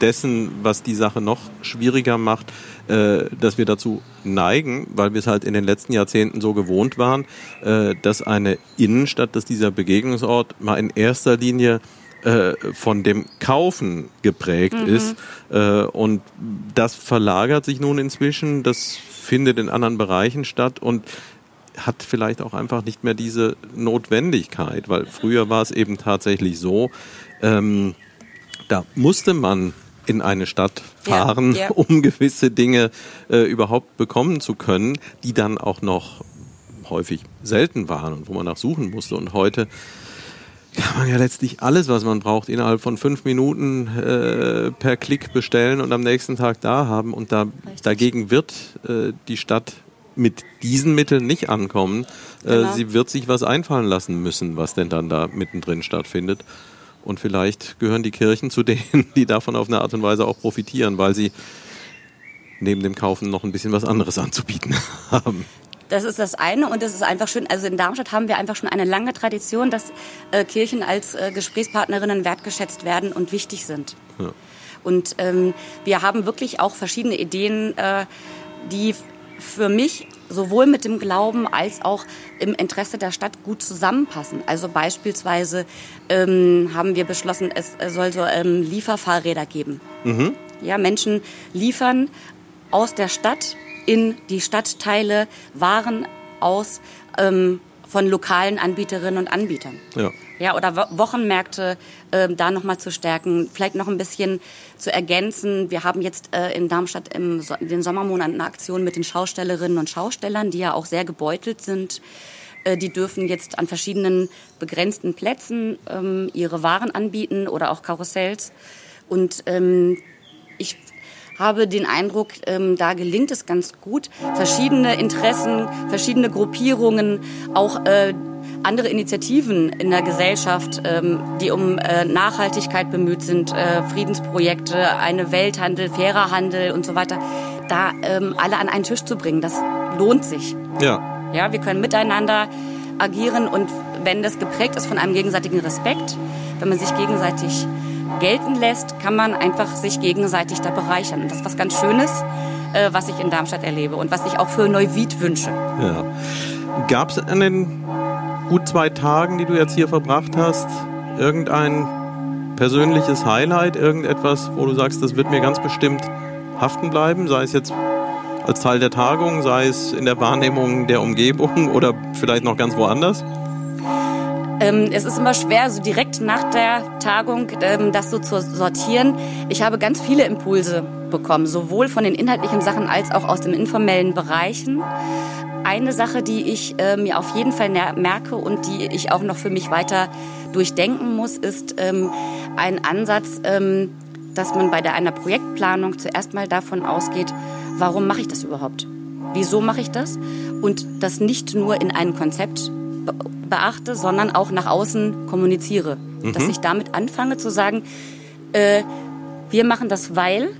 dessen, was die Sache noch schwieriger macht, äh, dass wir dazu neigen, weil wir es halt in den letzten Jahrzehnten so gewohnt waren, äh, dass eine Innenstadt, dass dieser Begegnungsort mal in erster Linie äh, von dem Kaufen geprägt ist. Äh, und das verlagert sich nun inzwischen, das findet in anderen Bereichen statt und hat vielleicht auch einfach nicht mehr diese Notwendigkeit, weil früher war es eben tatsächlich so, ähm, da musste man in eine Stadt Ja, fahren, ja. um gewisse Dinge äh, überhaupt bekommen zu können, die dann auch noch häufig selten waren und wo man nach suchen musste. Und heute kann man ja letztlich alles, was man braucht, innerhalb von fünf Minuten äh, per Klick bestellen und am nächsten Tag da haben. Und da, dagegen wird äh, die Stadt mit diesen Mitteln nicht ankommen. Äh, Genau. sie wird sich was einfallen lassen müssen, was denn dann da mittendrin stattfindet. Und vielleicht gehören die Kirchen zu denen, die davon auf eine Art und Weise auch profitieren, weil sie neben dem Kaufen noch ein bisschen was anderes anzubieten haben. Das ist das eine und das ist einfach schön. Also in Darmstadt haben wir einfach schon eine lange Tradition, dass äh, Kirchen als äh, Gesprächspartnerinnen wertgeschätzt werden und wichtig sind. Ja. Und ähm, wir haben wirklich auch verschiedene Ideen, äh, die für mich sowohl mit dem Glauben als auch im Interesse der Stadt gut zusammenpassen. Also beispielsweise ähm, haben wir beschlossen, es soll so ähm, Lieferfahrräder geben. Ja, Menschen liefern aus der Stadt in die Stadtteile Waren aus ähm, von lokalen Anbieterinnen und Anbietern. Ja. Ja, oder Wochenmärkte äh, da nochmal zu stärken, vielleicht noch ein bisschen zu ergänzen. Wir haben jetzt äh, in Darmstadt im so in den Sommermonaten eine Aktion mit den Schaustellerinnen und Schaustellern, die ja auch sehr gebeutelt sind. Äh, die dürfen jetzt an verschiedenen begrenzten Plätzen ähm, ihre Waren anbieten oder auch Karussells. Und ähm, habe den Eindruck, ähm, da gelingt es ganz gut, verschiedene Interessen, verschiedene Gruppierungen, auch äh, andere Initiativen in der Gesellschaft, ähm, die um äh, Nachhaltigkeit bemüht sind, äh, Friedensprojekte, eine Welthandel, fairer Handel und so weiter, da ähm, alle an einen Tisch zu bringen. Das lohnt sich. Ja. Ja, wir können miteinander agieren und wenn das geprägt ist von einem gegenseitigen Respekt, wenn man sich gegenseitig gelten lässt, kann man einfach sich gegenseitig da bereichern. Und das ist was ganz Schönes, äh, was ich in Darmstadt erlebe und was ich auch für Neuwied wünsche. Ja. Gab es an den gut zwei Tagen, die du jetzt hier verbracht hast, irgendein persönliches Highlight, irgendetwas, wo du sagst, das wird mir ganz bestimmt haften bleiben, sei es jetzt als Teil der Tagung, sei es in der Wahrnehmung der Umgebung oder vielleicht noch ganz woanders? Ähm, es ist immer schwer, so direkt nach der Tagung ähm, das so zu sortieren. Ich habe ganz viele Impulse bekommen, sowohl von den inhaltlichen Sachen als auch aus den informellen Bereichen. Eine Sache, die ich äh, mir auf jeden Fall merke und die ich auch noch für mich weiter durchdenken muss, ist ähm, ein Ansatz, ähm, dass man bei der, einer Projektplanung zuerst mal davon ausgeht, warum mache ich das überhaupt? Wieso mache ich das? Und das nicht nur in einem Konzept beachte, sondern auch nach außen kommuniziere. Mhm. Dass ich damit anfange zu sagen, äh, wir machen das weil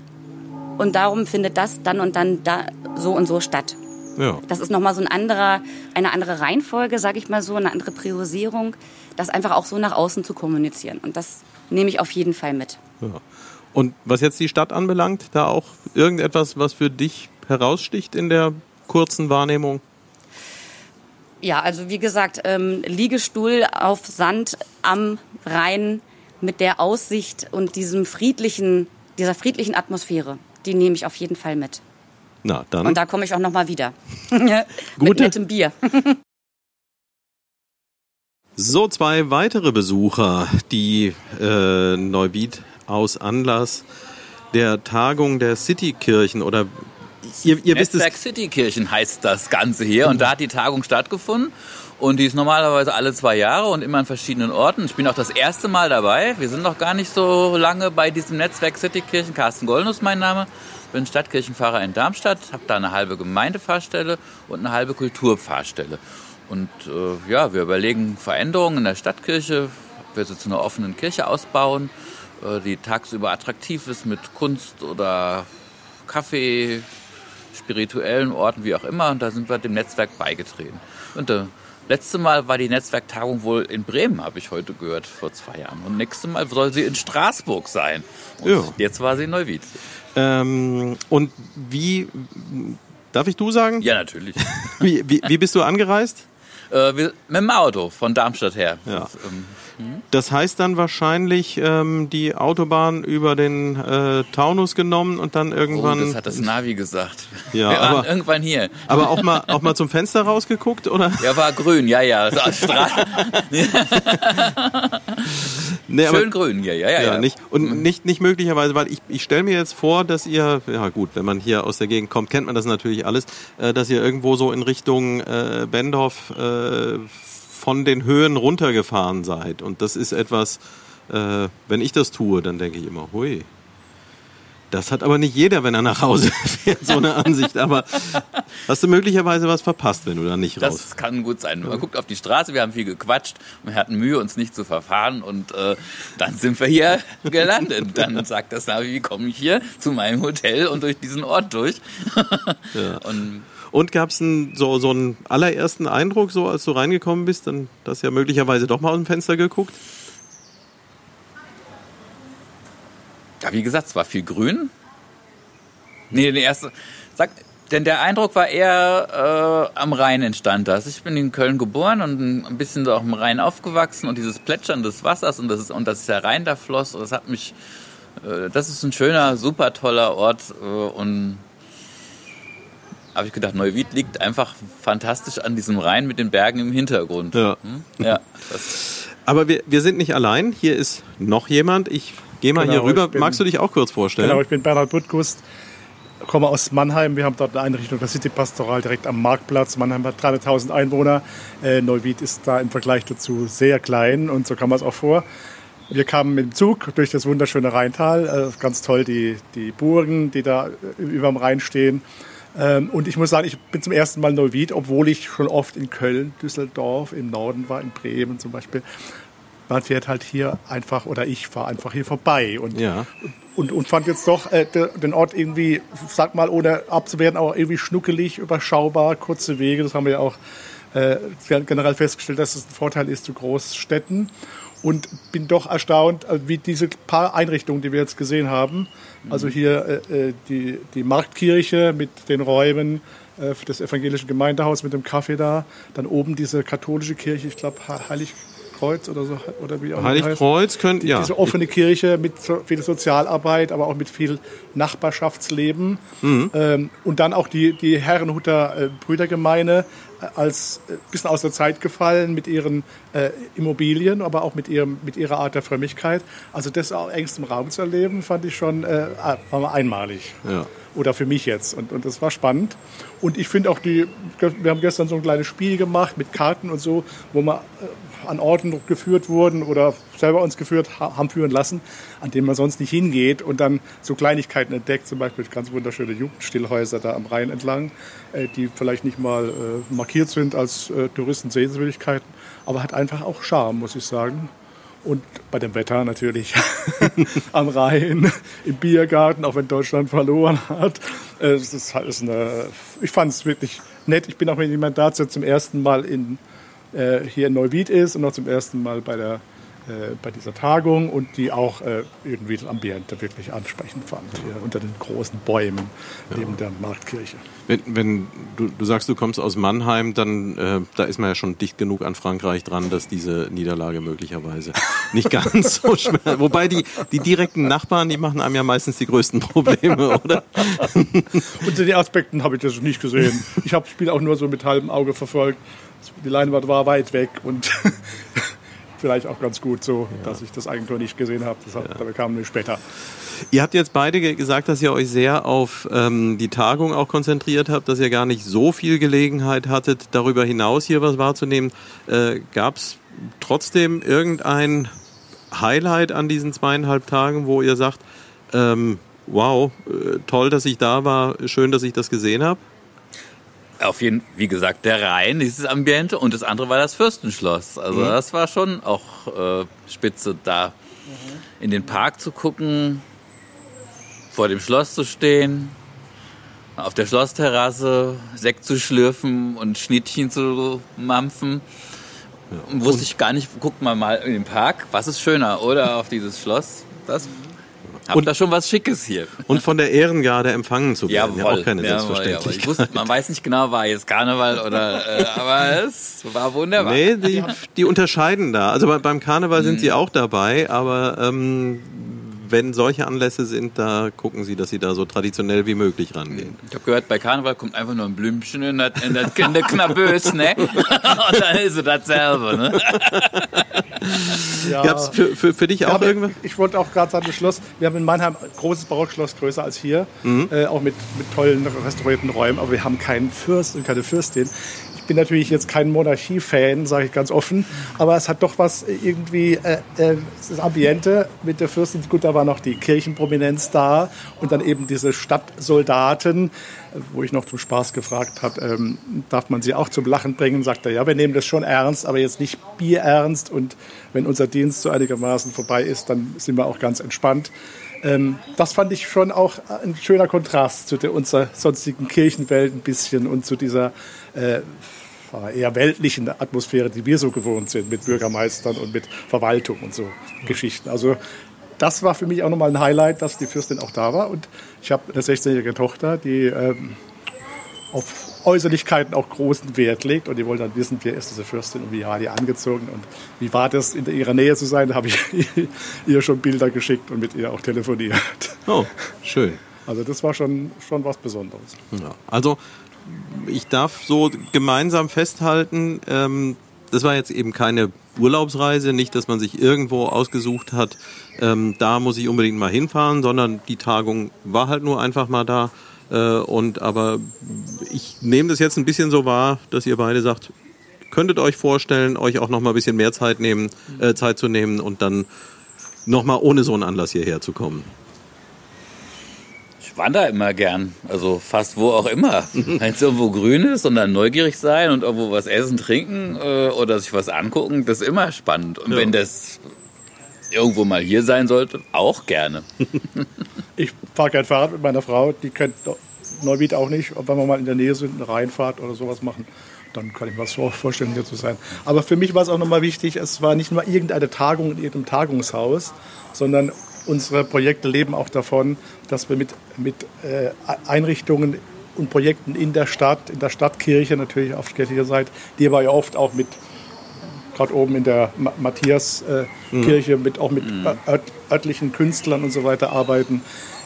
und darum findet das dann und dann da so und so statt. Ja. Das ist nochmal so ein anderer, eine andere Reihenfolge, sage ich mal so, eine andere Priorisierung, das einfach auch so nach außen zu kommunizieren. Und das nehme ich auf jeden Fall mit. Ja. Und was jetzt die Stadt anbelangt, da auch irgendetwas, was für dich heraussticht in der kurzen Wahrnehmung? Ja, also wie gesagt, ähm, Liegestuhl auf Sand am Rhein mit der Aussicht und diesem friedlichen, dieser friedlichen Atmosphäre, die nehme ich auf jeden Fall mit. Na, dann. Und da komme ich auch noch mal wieder. mit nettem Bier. so, zwei weitere Besucher, die äh, Neuwied aus Anlass der Tagung der Citykirchen oder ihr, ihr Netzwerk Citykirchen heißt das Ganze hier. Und da hat die Tagung stattgefunden. Und die ist normalerweise alle zwei Jahre und immer an verschiedenen Orten. Ich bin auch das erste Mal dabei. Wir sind noch gar nicht so lange bei diesem Netzwerk Citykirchen. Carsten Gollnuss mein Name. Bin Stadtkirchenfahrer in Darmstadt, habe da eine halbe Gemeindefahrstelle und eine halbe Kulturfahrstelle. Und äh, ja, wir überlegen Veränderungen in der Stadtkirche, ob wir sie zu einer offenen Kirche ausbauen, äh, die tagsüber attraktiv ist mit Kunst oder Kaffee, spirituellen Orten, wie auch immer. Und da sind wir dem Netzwerk beigetreten. Und das äh, letzte Mal war die Netzwerktagung wohl in Bremen, habe ich heute gehört, vor zwei Jahren. Und nächstes Mal soll sie in Straßburg sein. Und ja. jetzt war sie in Neuwied. Ähm, und wie, darf ich du sagen? Ja, natürlich. wie, wie, wie bist du angereist? Äh, mit dem Auto von Darmstadt her. Ja. Das, ähm, das heißt dann wahrscheinlich ähm, die Autobahn über den äh, Taunus genommen und dann irgendwann. Oh, das hat das Navi gesagt. Ja, Wir aber irgendwann hier. Aber auch mal auch mal zum Fenster rausgeguckt oder? Ja, war grün, ja, ja. nee, Schön grün hier, ja, ja, ja. ja. Nicht, und mhm. nicht, nicht möglicherweise, weil ich, ich stelle mir jetzt vor, dass ihr, ja gut, wenn man hier aus der Gegend kommt, kennt man das natürlich alles, äh, dass ihr irgendwo so in Richtung äh, Bendorf äh, von den Höhen runtergefahren seid. Und das ist etwas, äh, wenn ich das tue, dann denke ich immer, hui. Das hat aber nicht jeder, wenn er nach Hause fährt, so eine Ansicht. Aber hast du möglicherweise was verpasst, wenn du da nicht raus? Das kann gut sein. Man guckt auf die Straße, wir haben viel gequatscht, wir hatten Mühe, uns nicht zu verfahren und äh, dann sind wir hier gelandet. Dann sagt das Navi, wie komme ich hier zu meinem Hotel und durch diesen Ort durch? Ja. Und und gab es so, so einen allerersten Eindruck, so als du reingekommen bist, dann hast du ja möglicherweise doch mal aus dem Fenster geguckt? Ja, wie gesagt, es war viel grün. Nee, der erste. Sag, denn der Eindruck war eher äh, am Rhein entstand das. Ich bin in Köln geboren und ein bisschen so auf dem Rhein aufgewachsen und dieses Plätschern des Wassers und das ist, und das ist der Rhein, der floss, das hat mich, äh, das ist ein schöner, super toller Ort äh, und habe ich gedacht, Neuwied liegt einfach fantastisch an diesem Rhein mit den Bergen im Hintergrund. Ja. Hm? ja Aber wir, wir sind nicht allein. Hier ist noch jemand. Ich gehe mal Genau, hier rüber. bin- Magst du dich auch kurz vorstellen? Genau, ich bin Bernhard Buttgust, komme aus Mannheim. Wir haben dort eine Einrichtung der City Pastoral direkt am Marktplatz. Mannheim hat 300.000 Einwohner. Äh, Neuwied ist da im Vergleich dazu sehr klein und so kam man es auch vor. Wir kamen mit dem Zug durch das wunderschöne Rheintal. Äh, ganz toll die, die Burgen, die da äh, über dem Rhein stehen. Ähm, und ich muss sagen, ich bin zum ersten Mal Neuwied, obwohl ich schon oft in Köln, Düsseldorf, im Norden war, in Bremen zum Beispiel. Man fährt halt hier einfach, oder ich fahre einfach hier vorbei. Und Ja. und, und fand jetzt doch äh, de- den Ort irgendwie, sag mal, ohne abzuwerten, auch irgendwie schnuckelig, überschaubar, kurze Wege. Das haben wir ja auch äh, generell festgestellt, dass es ein Vorteil ist zu Großstädten. Und bin doch erstaunt, äh, wie diese paar Einrichtungen, die wir jetzt gesehen haben, also hier äh, äh, die, die Marktkirche mit den Räumen, äh, für das evangelische Gemeindehaus mit dem Kaffee da, dann oben diese katholische Kirche, ich glaube Heiligkreuz oder so, oder wie auch. Heiligkreuz könnt, ja. Diese offene Kirche mit so viel Sozialarbeit, aber auch mit viel Nachbarschaftsleben. Mhm. Ähm, und dann auch die, die Herrenhuter äh, Brüdergemeine äh, als äh, bisschen aus der Zeit gefallen mit ihren äh, Immobilien, aber auch mit, ihrem, mit ihrer Art der Frömmigkeit. Also das auch engstem Raum zu erleben, fand ich schon äh, mal einmalig. Ja. Oder für mich jetzt. Und, und das war spannend. Und ich finde auch die, wir haben gestern so ein kleines Spiel gemacht mit Karten und so, wo wir äh, an Orten geführt wurden oder selber uns geführt ha- haben führen lassen, an denen man sonst nicht hingeht und dann so Kleinigkeiten entdeckt, zum Beispiel ganz wunderschöne Jugendstillhäuser da am Rhein entlang, äh, die vielleicht nicht mal äh, markiert sind als Touristensehenswürdigkeiten, aber hat einfach auch Charme, muss ich sagen. Und bei dem Wetter natürlich am Rhein, im Biergarten, auch wenn Deutschland verloren hat. Äh, Es ist halt eine, ich fand es wirklich nett. Ich bin auch mit jemand da, der zum ersten Mal in, äh, hier in Neuwied ist und auch zum ersten Mal bei, der, äh, bei dieser Tagung und die auch äh, irgendwie das Ambiente wirklich ansprechend fand. Hier unter den großen Bäumen neben der Marktkirche. Wenn, wenn du, du sagst, du kommst aus Mannheim, dann äh, da ist man ja schon dicht genug an Frankreich dran, dass diese Niederlage möglicherweise nicht ganz so schwer. Wobei die, die direkten Nachbarn, die machen einem ja meistens die größten Probleme, oder? Unter den Aspekten habe ich das nicht gesehen. Ich habe das Spiel auch nur so mit halbem Auge verfolgt. Die Leinwand war weit weg und vielleicht auch ganz gut so, dass ich das Eigentor nicht gesehen habe. Das da kam wir später. Ihr habt jetzt beide ge- gesagt, dass ihr euch sehr auf ähm, die Tagung auch konzentriert habt, dass ihr gar nicht so viel Gelegenheit hattet, darüber hinaus hier was wahrzunehmen. Äh, Gab es trotzdem irgendein Highlight an diesen zweieinhalb Tagen, wo ihr sagt, ähm, wow, äh, toll, dass ich da war, schön, dass ich das gesehen habe? Auf jeden wie gesagt, der Rhein, dieses Ambiente und das andere war das Fürstenschloss. Also Mhm. das war schon auch äh, spitze, da in den Park zu gucken, vor dem Schloss zu stehen, auf der Schlossterrasse Sekt zu schlürfen und Schnittchen zu mampfen. Wusste ich gar nicht, guckt mal mal in den Park, was ist schöner, oder auf dieses Schloss? Das Hab Und- da schon was Schickes hier. Und von der Ehrengarde empfangen zu werden. Ja, auch keine Jawohl, jawohl. Selbstverständlichkeit. Ich wusste, man weiß nicht genau, war jetzt Karneval oder, äh, aber es war wunderbar. Nee, die, die unterscheiden da. Also bei, beim Karneval sind Mhm. sie auch dabei, aber ähm, wenn solche Anlässe sind, da gucken sie, dass sie da so traditionell wie möglich rangehen. Ich habe gehört, bei Karneval kommt einfach nur ein Blümchen in das, in das in der Knabös, ne? Und dann ist es dasselbe, ne? Ja. Gab's für, für, für dich auch irgendwas? Ich wollte auch gerade sagen, das Schloss, wir haben in Mannheim ein großes Barockschloss, größer als hier, Mhm. äh, auch mit, mit tollen restaurierten Räumen, aber wir haben keinen Fürst und keine Fürstin. Ich bin natürlich jetzt kein Monarchie-Fan, sage ich ganz offen, aber es hat doch was irgendwie, äh, äh, das Ambiente. Mit der Fürstin, gut, da war noch die Kirchenprominenz da und dann eben diese Stadtsoldaten, wo ich noch zum Spaß gefragt habe, ähm, darf man sie auch zum Lachen bringen, sagt er, ja, wir nehmen das schon ernst, aber jetzt nicht bierernst und wenn unser Dienst so einigermaßen vorbei ist, dann sind wir auch ganz entspannt. Ähm, das fand ich schon auch ein schöner Kontrast zu der unserer sonstigen Kirchenwelt ein bisschen und zu dieser äh, eher weltlichen Atmosphäre, die wir so gewohnt sind mit Bürgermeistern und mit Verwaltung und so Geschichten. Also das war für mich auch nochmal ein Highlight, dass die Fürstin auch da war. Und ich habe eine 16-jährige Tochter, die ähm, auf Äußerlichkeiten auch großen Wert legt. Und die wollte dann wissen, wer ist diese Fürstin und wie war die angezogen und wie war das, in ihrer Nähe zu sein. Da habe ich ihr schon Bilder geschickt und mit ihr auch telefoniert. Oh, schön. Also das war schon, schon was Besonderes. Ja, also ich darf so gemeinsam festhalten, ähm, das war jetzt eben keine Urlaubsreise, nicht, dass man sich irgendwo ausgesucht hat, ähm, da muss ich unbedingt mal hinfahren, sondern die Tagung war halt nur einfach mal da. Äh, und aber ich nehme das jetzt ein bisschen so wahr, dass ihr beide sagt, könntet euch vorstellen, euch auch noch mal ein bisschen mehr Zeit nehmen, äh, Zeit zu nehmen und dann noch mal ohne so einen Anlass hierher zu kommen. Ich wandere immer gern, also fast wo auch immer. Wenn es irgendwo grün ist und dann neugierig sein und irgendwo was essen, trinken äh, oder sich was angucken, das ist immer spannend. Und ja. wenn das irgendwo mal hier sein sollte, auch gerne. ich fahre gern Fahrrad mit meiner Frau, die kennt Neuwied auch nicht. Und wenn wir mal in der Nähe sind, eine Reinfahrt oder sowas machen, dann kann ich mir das vorstellen, hier zu sein. Aber für mich war es auch nochmal wichtig, es war nicht nur irgendeine Tagung in irgendeinem Tagungshaus, sondern unsere Projekte leben auch davon, dass wir mit, mit äh, Einrichtungen und Projekten in der Stadt, in der Stadtkirche natürlich auf kirchlicher Seite, die aber ja oft auch mit, gerade oben in der Matthias-Kirche, äh, mhm. mit, auch mit mhm. örtlichen Künstlern und so weiter arbeiten,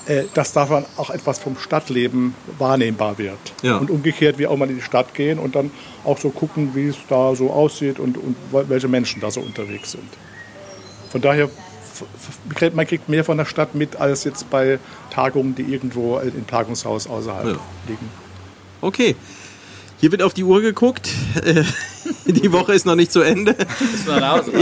äh, dass davon auch etwas vom Stadtleben wahrnehmbar wird. Ja. Und umgekehrt, wir auch mal in die Stadt gehen und dann auch so gucken, wie es da so aussieht und, und welche Menschen da so unterwegs sind. Von daher man kriegt mehr von der Stadt mit als jetzt bei Tagungen, die irgendwo im Tagungshaus außerhalb ja. liegen. Okay. Hier wird auf die Uhr geguckt. Äh, die Woche ist noch nicht zu Ende.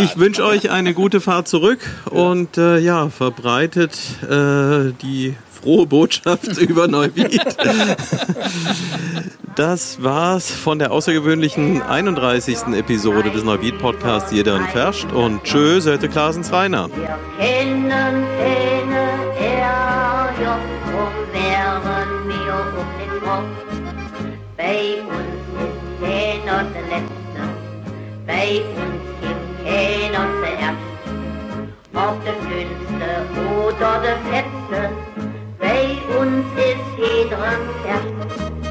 Ich wünsche euch eine gute Fahrt zurück und äh, ja, verbreitet äh, die frohe Botschaft über Neuwied das war's von der außergewöhnlichen 31. Episode des Neubiet Podcasts Jeder und Verscht und tschüss, Hörte Klaasens Reiner. Bei uns ist jeder der Letzte, bei uns gibt keiner der Erste, ob der Dünnste oder der Fetzte, bei uns ist jeder Erste.